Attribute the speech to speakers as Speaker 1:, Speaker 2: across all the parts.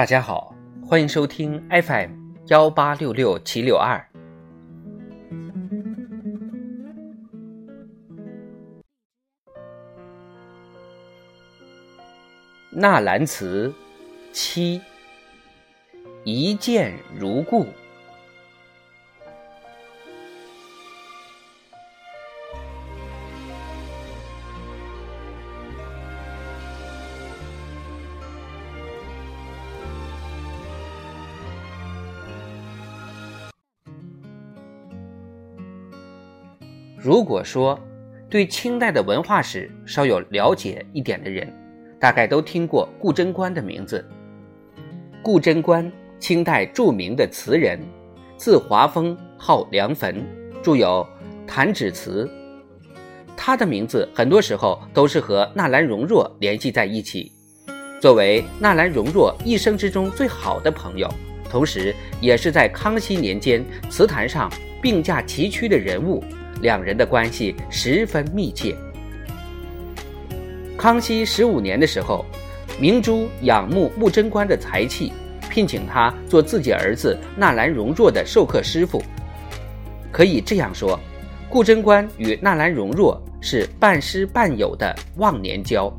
Speaker 1: 大家好，欢迎收听 FM 幺八六六七六二。纳兰词七，一见如故。如果说对清代的文化史稍有了解一点的人，大概都听过顾贞观的名字。顾贞观，清代著名的词人，字华峰，号梁坟，著有《弹指词》。他的名字很多时候都是和纳兰容若联系在一起。作为纳兰容若一生之中最好的朋友，同时也是在康熙年间词坛上并驾齐驱的人物。两人的关系十分密切。康熙十五年的时候，明珠仰慕穆贞观的才气，聘请他做自己儿子纳兰容若的授课师傅。可以这样说，顾贞观与纳兰容若是半师半友的忘年交。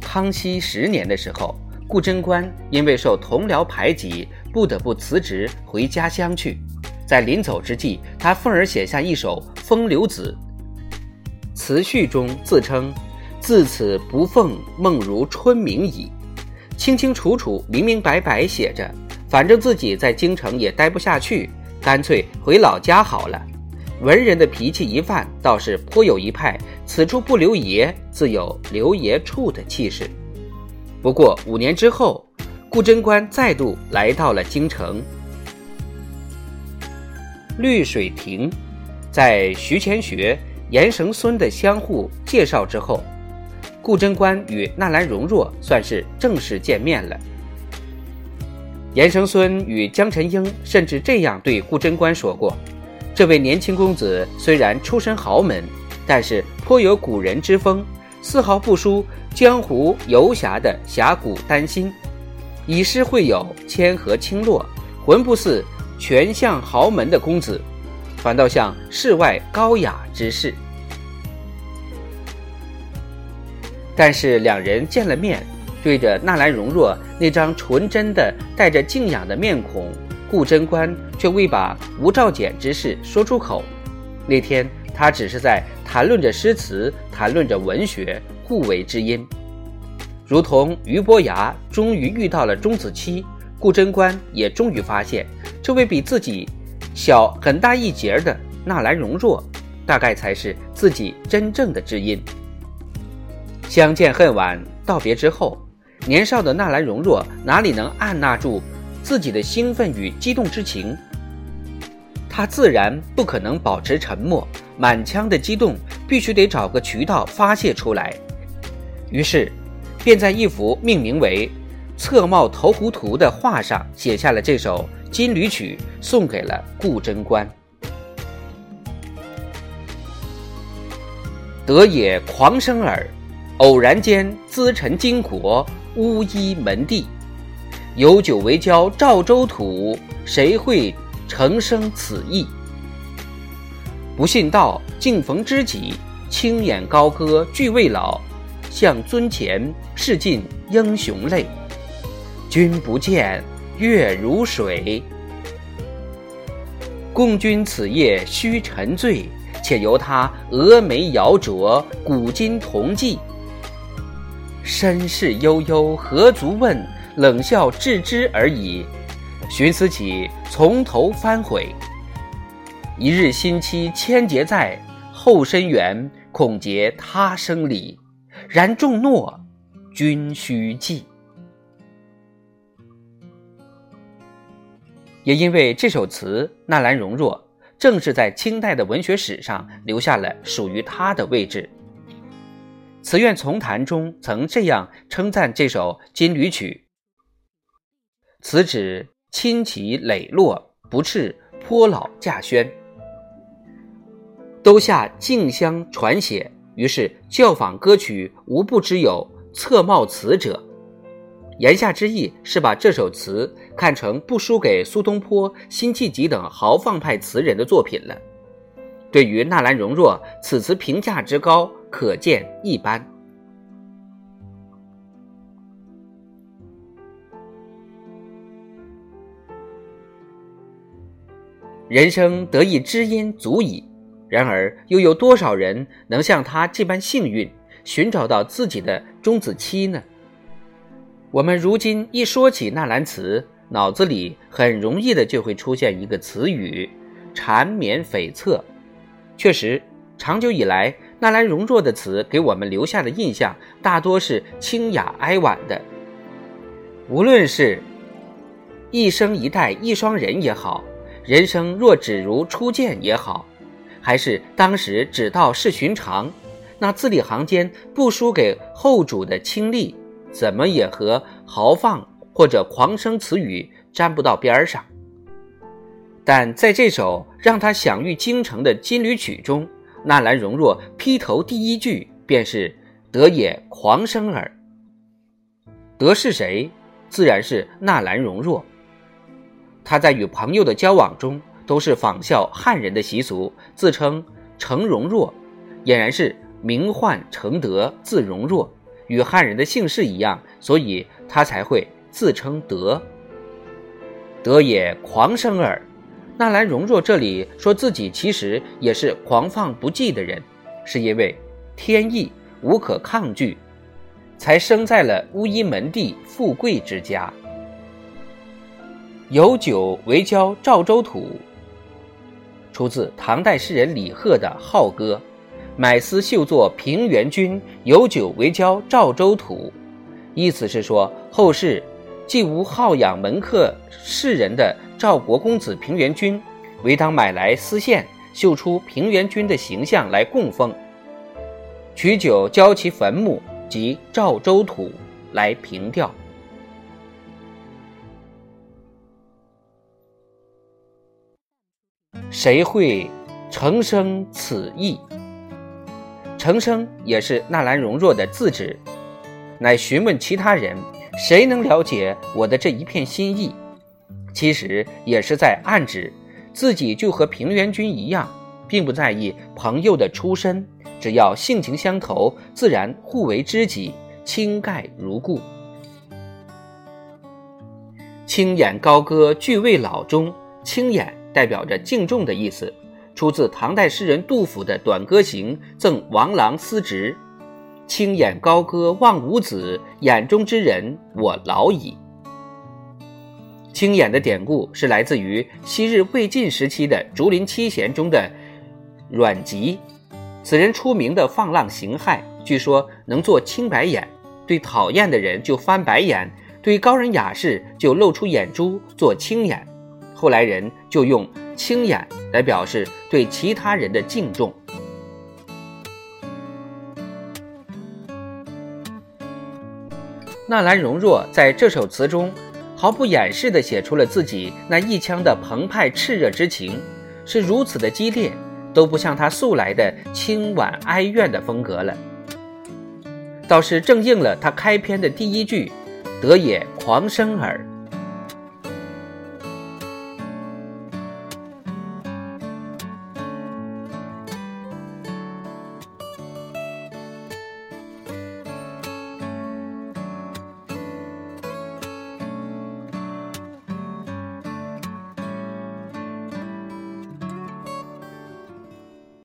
Speaker 1: 康熙十年的时候，顾贞观因为受同僚排挤，不得不辞职回家乡去。在临走之际，他愤而写下一首《风流子》，词序中自称：“自此不奉梦如春明矣。”清清楚楚、明明白白写着，反正自己在京城也待不下去，干脆回老家好了。文人的脾气一犯，倒是颇有一派“此处不留爷，自有留爷处”的气势。不过五年之后，顾贞观再度来到了京城。绿水亭，在徐乾学、严绳孙的相互介绍之后，顾贞观与纳兰容若算是正式见面了。严绳孙与江辰英甚至这样对顾贞观说过：“这位年轻公子虽然出身豪门，但是颇有古人之风，丝毫不输江湖游侠的侠骨丹心，以诗会友，谦和清落，浑不似。”全像豪门的公子，反倒像世外高雅之士。但是两人见了面，对着纳兰容若那张纯真的、带着敬仰的面孔，顾贞观却未把吴兆简之事说出口。那天他只是在谈论着诗词，谈论着文学，互为知音。如同俞伯牙终于遇到了钟子期，顾贞观也终于发现。这位比自己小很大一截的纳兰容若，大概才是自己真正的知音。相见恨晚，道别之后，年少的纳兰容若哪里能按捺住自己的兴奋与激动之情？他自然不可能保持沉默，满腔的激动必须得找个渠道发泄出来。于是，便在一幅命名为《侧帽投壶图》的画上写下了这首。金缕曲送给了顾贞观。得也狂生耳，偶然间资臣巾帼，乌衣门第。有酒为交赵州土，谁会成生此意？不信道，竟逢知己，轻眼高歌俱未老，向尊前试尽英雄泪。君不见。月如水，共君此夜须沉醉，且由他蛾眉摇琢，古今同迹。身世悠悠何足问，冷笑置之而已。寻思起从头翻悔，一日新期千劫在，后身缘恐结他生理。然重诺，君须记。也因为这首词，纳兰容若正是在清代的文学史上留下了属于他的位置。《词苑丛谈》中曾这样称赞这首《金缕曲》：“此指清奇磊落，不啻颇老稼轩，都下竞相传写。于是教坊歌曲无不知有侧帽词者。言下之意是把这首词看成不输给苏东坡、辛弃疾等豪放派词人的作品了。对于纳兰容若，此词评价之高，可见一斑。人生得一知音足矣，然而又有多少人能像他这般幸运，寻找到自己的钟子期呢？我们如今一说起纳兰词，脑子里很容易的就会出现一个词语——缠绵悱恻。确实，长久以来，纳兰容若的词给我们留下的印象大多是清雅哀婉的。无论是“一生一代一双人”也好，“人生若只如初见”也好，还是当时只道是寻常，那字里行间不输给后主的清丽，怎么也和豪放或者狂声词语沾不到边儿上。但在这首让他享誉京城的金缕曲中，纳兰容若劈头第一句便是“得也狂生耳”。得是谁？自然是纳兰容若。他在与朋友的交往中，都是仿效汉人的习俗，自称程容若，俨然是名唤程德，字容若，与汉人的姓氏一样，所以他才会自称德。德也狂生耳。纳兰容若这里说自己其实也是狂放不羁的人，是因为天意无可抗拒，才生在了乌衣门第富贵之家。有酒为交赵州土，出自唐代诗人李贺的《浩歌》，买丝绣作平原君，有酒为交赵州土。意思是说后世既无好养门客士人的。赵国公子平原君，唯当买来丝线，绣出平原君的形象来供奉，取酒浇其坟墓及赵州土来凭吊。谁会成生此意？成生也是纳兰容若的自指，乃询问其他人，谁能了解我的这一片心意？其实也是在暗指，自己就和平原君一样，并不在意朋友的出身，只要性情相投，自然互为知己，倾盖如故。青眼高歌俱未老中，青眼代表着敬重的意思，出自唐代诗人杜甫的《短歌行》，赠王郎司职。青眼高歌望吾子，眼中之人我老矣。青眼的典故是来自于昔日魏晋时期的竹林七贤中的阮籍，此人出名的放浪形骸，据说能做青白眼，对讨厌的人就翻白眼，对高人雅士就露出眼珠做青眼。后来人就用青眼来表示对其他人的敬重。纳兰容若在这首词中。毫不掩饰地写出了自己那一腔的澎湃炽热之情，是如此的激烈，都不像他素来的清婉哀怨的风格了。倒是正应了他开篇的第一句：“得也狂生耳。”